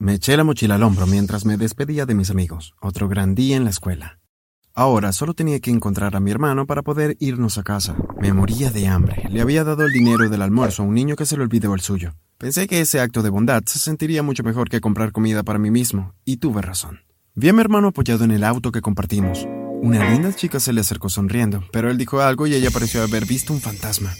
Me eché la mochila al hombro mientras me despedía de mis amigos. Otro gran día en la escuela. Ahora solo tenía que encontrar a mi hermano para poder irnos a casa. Me moría de hambre. Le había dado el dinero del almuerzo a un niño que se le olvidó el suyo. Pensé que ese acto de bondad se sentiría mucho mejor que comprar comida para mí mismo, y tuve razón. Vi a mi hermano apoyado en el auto que compartimos. Una linda chica se le acercó sonriendo, pero él dijo algo y ella pareció haber visto un fantasma.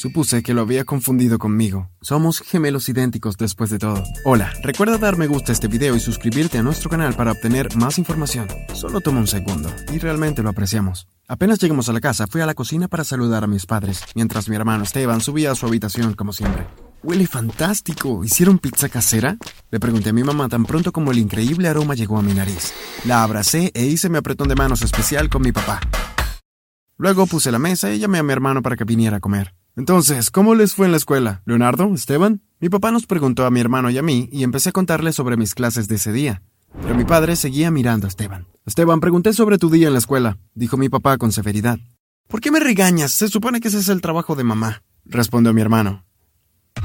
Supuse que lo había confundido conmigo. Somos gemelos idénticos después de todo. Hola, recuerda dar me gusta a este video y suscribirte a nuestro canal para obtener más información. Solo toma un segundo, y realmente lo apreciamos. Apenas llegamos a la casa, fui a la cocina para saludar a mis padres, mientras mi hermano Esteban subía a su habitación como siempre. Huele fantástico. ¿Hicieron pizza casera? Le pregunté a mi mamá tan pronto como el increíble aroma llegó a mi nariz. La abracé e hice mi apretón de manos especial con mi papá. Luego puse la mesa y llamé a mi hermano para que viniera a comer. Entonces, ¿cómo les fue en la escuela? ¿Leonardo? ¿Esteban? Mi papá nos preguntó a mi hermano y a mí y empecé a contarle sobre mis clases de ese día. Pero mi padre seguía mirando a Esteban. Esteban, pregunté sobre tu día en la escuela, dijo mi papá con severidad. ¿Por qué me regañas? Se supone que ese es el trabajo de mamá, respondió mi hermano.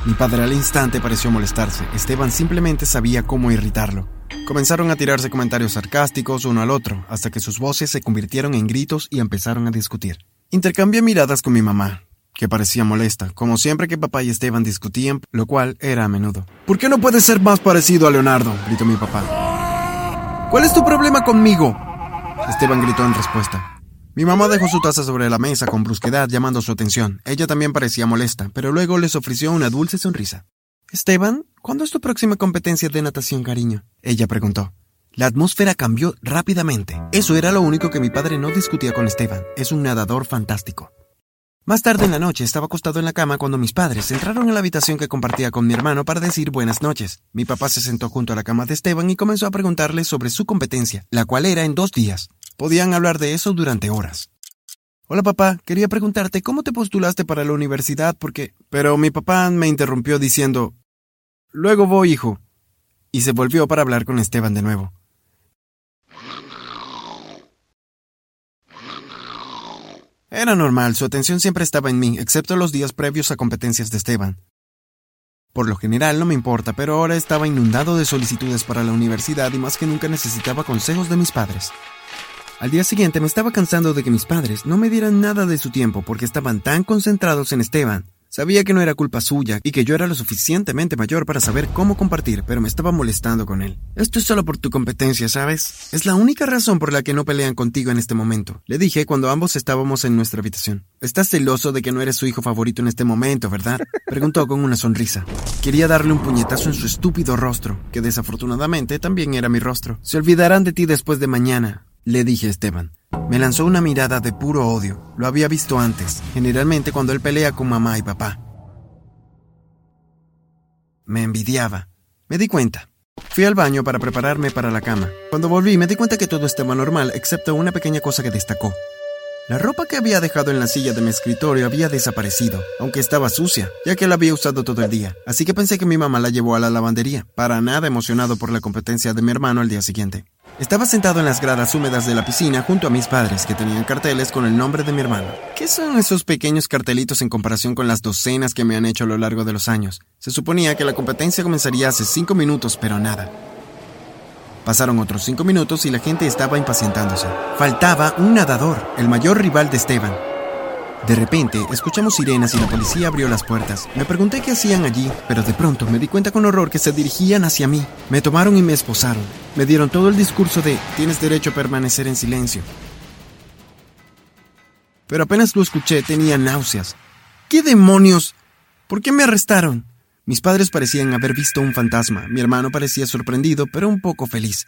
Mi padre al instante pareció molestarse. Esteban simplemente sabía cómo irritarlo. Comenzaron a tirarse comentarios sarcásticos uno al otro, hasta que sus voces se convirtieron en gritos y empezaron a discutir. Intercambié miradas con mi mamá, que parecía molesta, como siempre que papá y Esteban discutían, lo cual era a menudo. ¿Por qué no puedes ser más parecido a Leonardo? gritó mi papá. ¿Cuál es tu problema conmigo? Esteban gritó en respuesta. Mi mamá dejó su taza sobre la mesa con brusquedad, llamando su atención. Ella también parecía molesta, pero luego les ofreció una dulce sonrisa. Esteban, ¿cuándo es tu próxima competencia de natación, cariño? Ella preguntó. La atmósfera cambió rápidamente. Eso era lo único que mi padre no discutía con Esteban. Es un nadador fantástico. Más tarde en la noche estaba acostado en la cama cuando mis padres entraron a la habitación que compartía con mi hermano para decir buenas noches. Mi papá se sentó junto a la cama de Esteban y comenzó a preguntarle sobre su competencia, la cual era en dos días. Podían hablar de eso durante horas. Hola papá, quería preguntarte cómo te postulaste para la universidad porque... Pero mi papá me interrumpió diciendo... Luego voy, hijo. Y se volvió para hablar con Esteban de nuevo. Era normal, su atención siempre estaba en mí, excepto los días previos a competencias de Esteban. Por lo general no me importa, pero ahora estaba inundado de solicitudes para la universidad y más que nunca necesitaba consejos de mis padres. Al día siguiente me estaba cansando de que mis padres no me dieran nada de su tiempo porque estaban tan concentrados en Esteban. Sabía que no era culpa suya y que yo era lo suficientemente mayor para saber cómo compartir, pero me estaba molestando con él. Esto es solo por tu competencia, ¿sabes? Es la única razón por la que no pelean contigo en este momento. Le dije cuando ambos estábamos en nuestra habitación. Estás celoso de que no eres su hijo favorito en este momento, ¿verdad? Preguntó con una sonrisa. Quería darle un puñetazo en su estúpido rostro, que desafortunadamente también era mi rostro. Se olvidarán de ti después de mañana le dije a Esteban. Me lanzó una mirada de puro odio. Lo había visto antes, generalmente cuando él pelea con mamá y papá. Me envidiaba. Me di cuenta. Fui al baño para prepararme para la cama. Cuando volví me di cuenta que todo estaba normal, excepto una pequeña cosa que destacó. La ropa que había dejado en la silla de mi escritorio había desaparecido, aunque estaba sucia, ya que la había usado todo el día. Así que pensé que mi mamá la llevó a la lavandería, para nada emocionado por la competencia de mi hermano al día siguiente. Estaba sentado en las gradas húmedas de la piscina junto a mis padres que tenían carteles con el nombre de mi hermano. ¿Qué son esos pequeños cartelitos en comparación con las docenas que me han hecho a lo largo de los años? Se suponía que la competencia comenzaría hace cinco minutos, pero nada. Pasaron otros cinco minutos y la gente estaba impacientándose. Faltaba un nadador, el mayor rival de Esteban. De repente, escuchamos sirenas y la policía abrió las puertas. Me pregunté qué hacían allí, pero de pronto me di cuenta con horror que se dirigían hacia mí. Me tomaron y me esposaron. Me dieron todo el discurso de tienes derecho a permanecer en silencio. Pero apenas lo escuché tenía náuseas. ¿Qué demonios? ¿Por qué me arrestaron? Mis padres parecían haber visto un fantasma. Mi hermano parecía sorprendido, pero un poco feliz.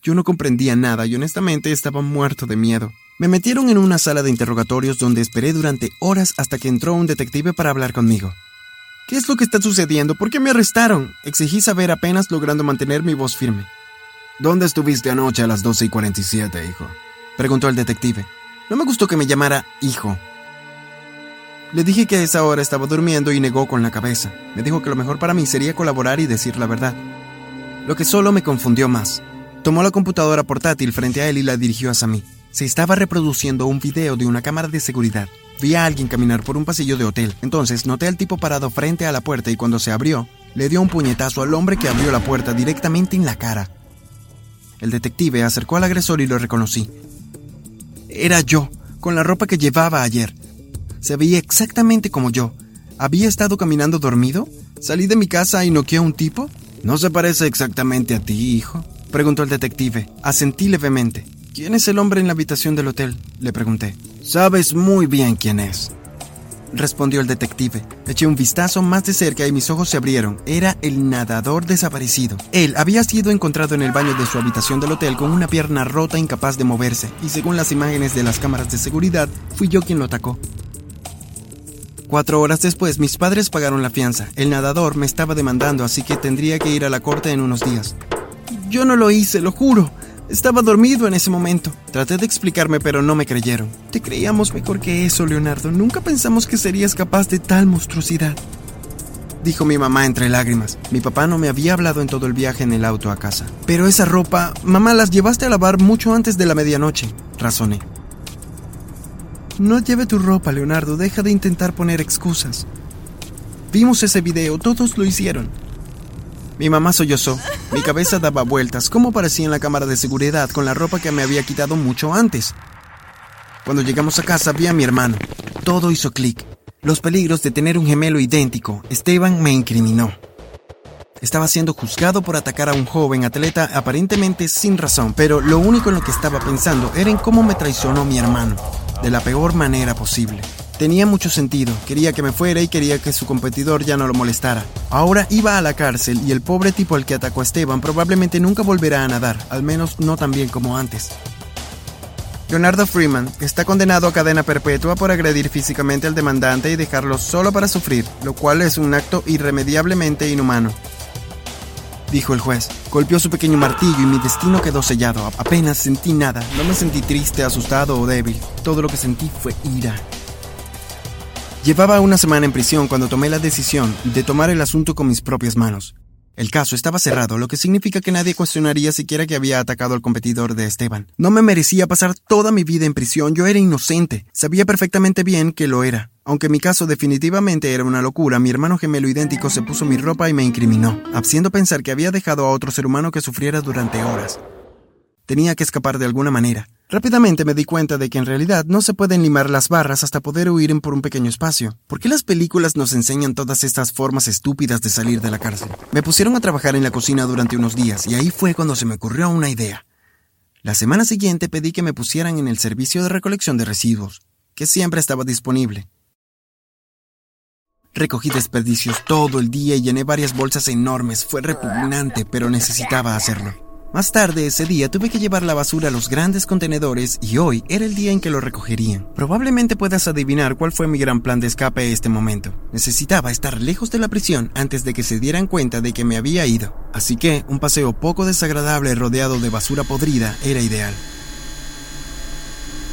Yo no comprendía nada y honestamente estaba muerto de miedo. Me metieron en una sala de interrogatorios donde esperé durante horas hasta que entró un detective para hablar conmigo. ¿Qué es lo que está sucediendo? ¿Por qué me arrestaron? Exigí saber apenas logrando mantener mi voz firme. ¿Dónde estuviste anoche a las 12 y 47, hijo? Preguntó el detective. No me gustó que me llamara hijo. Le dije que a esa hora estaba durmiendo y negó con la cabeza. Me dijo que lo mejor para mí sería colaborar y decir la verdad. Lo que solo me confundió más. Tomó la computadora portátil frente a él y la dirigió hacia mí. Se estaba reproduciendo un video de una cámara de seguridad. Vi a alguien caminar por un pasillo de hotel. Entonces noté al tipo parado frente a la puerta y cuando se abrió, le dio un puñetazo al hombre que abrió la puerta directamente en la cara. El detective acercó al agresor y lo reconocí. Era yo, con la ropa que llevaba ayer. Se veía exactamente como yo. ¿Había estado caminando dormido? ¿Salí de mi casa y noqueé a un tipo? ¿No se parece exactamente a ti, hijo? Preguntó el detective. Asentí levemente. ¿Quién es el hombre en la habitación del hotel? Le pregunté. Sabes muy bien quién es. Respondió el detective. Eché un vistazo más de cerca y mis ojos se abrieron. Era el nadador desaparecido. Él había sido encontrado en el baño de su habitación del hotel con una pierna rota incapaz de moverse, y según las imágenes de las cámaras de seguridad, fui yo quien lo atacó. Cuatro horas después, mis padres pagaron la fianza. El nadador me estaba demandando, así que tendría que ir a la corte en unos días. Yo no lo hice, lo juro. Estaba dormido en ese momento. Traté de explicarme, pero no me creyeron. Te creíamos mejor que eso, Leonardo. Nunca pensamos que serías capaz de tal monstruosidad. Dijo mi mamá entre lágrimas. Mi papá no me había hablado en todo el viaje en el auto a casa. Pero esa ropa, mamá, las llevaste a lavar mucho antes de la medianoche, razoné. No lleve tu ropa, Leonardo. Deja de intentar poner excusas. Vimos ese video, todos lo hicieron. Mi mamá sollozó. Mi cabeza daba vueltas, como parecía en la cámara de seguridad, con la ropa que me había quitado mucho antes. Cuando llegamos a casa vi a mi hermano. Todo hizo clic. Los peligros de tener un gemelo idéntico. Esteban me incriminó. Estaba siendo juzgado por atacar a un joven atleta aparentemente sin razón, pero lo único en lo que estaba pensando era en cómo me traicionó mi hermano, de la peor manera posible. Tenía mucho sentido, quería que me fuera y quería que su competidor ya no lo molestara. Ahora iba a la cárcel y el pobre tipo al que atacó a Esteban probablemente nunca volverá a nadar, al menos no tan bien como antes. Leonardo Freeman está condenado a cadena perpetua por agredir físicamente al demandante y dejarlo solo para sufrir, lo cual es un acto irremediablemente inhumano. Dijo el juez. Golpeó su pequeño martillo y mi destino quedó sellado. Apenas sentí nada. No me sentí triste, asustado o débil. Todo lo que sentí fue ira. Llevaba una semana en prisión cuando tomé la decisión de tomar el asunto con mis propias manos. El caso estaba cerrado, lo que significa que nadie cuestionaría siquiera que había atacado al competidor de Esteban. No me merecía pasar toda mi vida en prisión, yo era inocente, sabía perfectamente bien que lo era. Aunque mi caso definitivamente era una locura, mi hermano gemelo idéntico se puso mi ropa y me incriminó, haciendo pensar que había dejado a otro ser humano que sufriera durante horas. Tenía que escapar de alguna manera. Rápidamente me di cuenta de que en realidad no se pueden limar las barras hasta poder huir por un pequeño espacio. ¿Por qué las películas nos enseñan todas estas formas estúpidas de salir de la cárcel? Me pusieron a trabajar en la cocina durante unos días y ahí fue cuando se me ocurrió una idea. La semana siguiente pedí que me pusieran en el servicio de recolección de residuos, que siempre estaba disponible. Recogí desperdicios todo el día y llené varias bolsas enormes. Fue repugnante, pero necesitaba hacerlo. Más tarde ese día tuve que llevar la basura a los grandes contenedores y hoy era el día en que lo recogerían. Probablemente puedas adivinar cuál fue mi gran plan de escape a este momento. Necesitaba estar lejos de la prisión antes de que se dieran cuenta de que me había ido. Así que un paseo poco desagradable rodeado de basura podrida era ideal.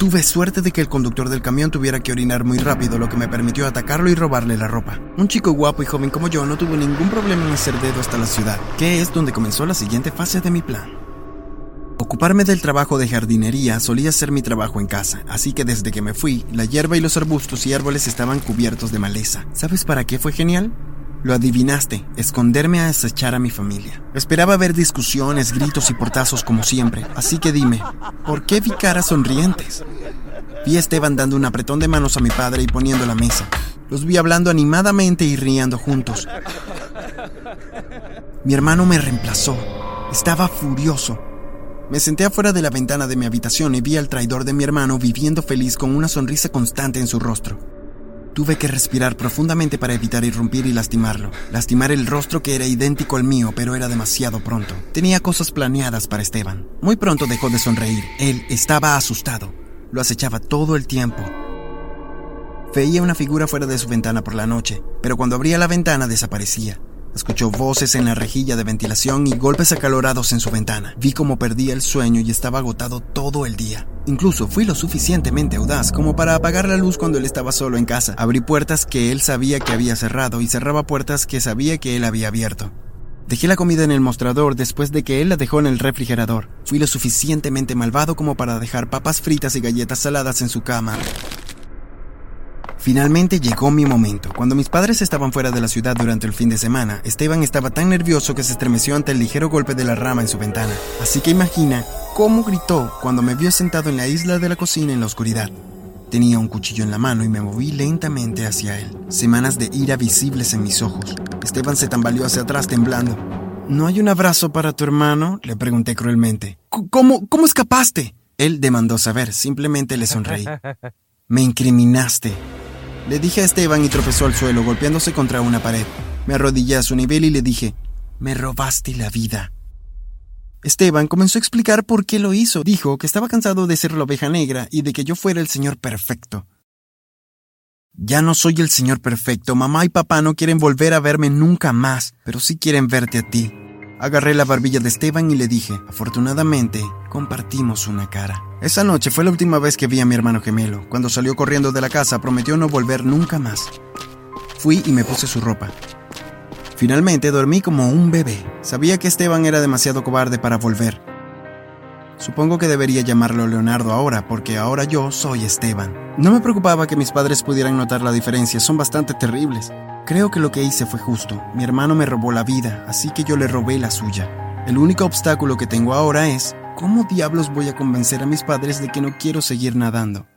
Tuve suerte de que el conductor del camión tuviera que orinar muy rápido, lo que me permitió atacarlo y robarle la ropa. Un chico guapo y joven como yo no tuvo ningún problema en hacer dedo hasta la ciudad, que es donde comenzó la siguiente fase de mi plan. Ocuparme del trabajo de jardinería solía ser mi trabajo en casa, así que desde que me fui, la hierba y los arbustos y árboles estaban cubiertos de maleza. ¿Sabes para qué fue genial? Lo adivinaste, esconderme a acechar a mi familia. Esperaba ver discusiones, gritos y portazos como siempre, así que dime, ¿por qué vi caras sonrientes? Vi a Esteban dando un apretón de manos a mi padre y poniendo la mesa. Los vi hablando animadamente y riendo juntos. Mi hermano me reemplazó. Estaba furioso. Me senté afuera de la ventana de mi habitación y vi al traidor de mi hermano viviendo feliz con una sonrisa constante en su rostro. Tuve que respirar profundamente para evitar irrumpir y lastimarlo. Lastimar el rostro que era idéntico al mío, pero era demasiado pronto. Tenía cosas planeadas para Esteban. Muy pronto dejó de sonreír. Él estaba asustado. Lo acechaba todo el tiempo. Veía una figura fuera de su ventana por la noche, pero cuando abría la ventana desaparecía. Escuchó voces en la rejilla de ventilación y golpes acalorados en su ventana. Vi cómo perdía el sueño y estaba agotado todo el día. Incluso fui lo suficientemente audaz como para apagar la luz cuando él estaba solo en casa. Abrí puertas que él sabía que había cerrado y cerraba puertas que sabía que él había abierto. Dejé la comida en el mostrador después de que él la dejó en el refrigerador. Fui lo suficientemente malvado como para dejar papas fritas y galletas saladas en su cama. Finalmente llegó mi momento. Cuando mis padres estaban fuera de la ciudad durante el fin de semana, Esteban estaba tan nervioso que se estremeció ante el ligero golpe de la rama en su ventana. Así que imagina cómo gritó cuando me vio sentado en la isla de la cocina en la oscuridad. Tenía un cuchillo en la mano y me moví lentamente hacia él. Semanas de ira visibles en mis ojos. Esteban se tambaleó hacia atrás temblando. ¿No hay un abrazo para tu hermano? Le pregunté cruelmente. ¿Cómo, cómo escapaste? Él demandó saber, simplemente le sonreí. Me incriminaste. Le dije a Esteban y tropezó al suelo, golpeándose contra una pared. Me arrodillé a su nivel y le dije, me robaste la vida. Esteban comenzó a explicar por qué lo hizo. Dijo que estaba cansado de ser la oveja negra y de que yo fuera el señor perfecto. Ya no soy el señor perfecto. Mamá y papá no quieren volver a verme nunca más, pero sí quieren verte a ti. Agarré la barbilla de Esteban y le dije, afortunadamente, compartimos una cara. Esa noche fue la última vez que vi a mi hermano gemelo. Cuando salió corriendo de la casa prometió no volver nunca más. Fui y me puse su ropa. Finalmente dormí como un bebé. Sabía que Esteban era demasiado cobarde para volver. Supongo que debería llamarlo Leonardo ahora, porque ahora yo soy Esteban. No me preocupaba que mis padres pudieran notar la diferencia, son bastante terribles. Creo que lo que hice fue justo. Mi hermano me robó la vida, así que yo le robé la suya. El único obstáculo que tengo ahora es, ¿cómo diablos voy a convencer a mis padres de que no quiero seguir nadando?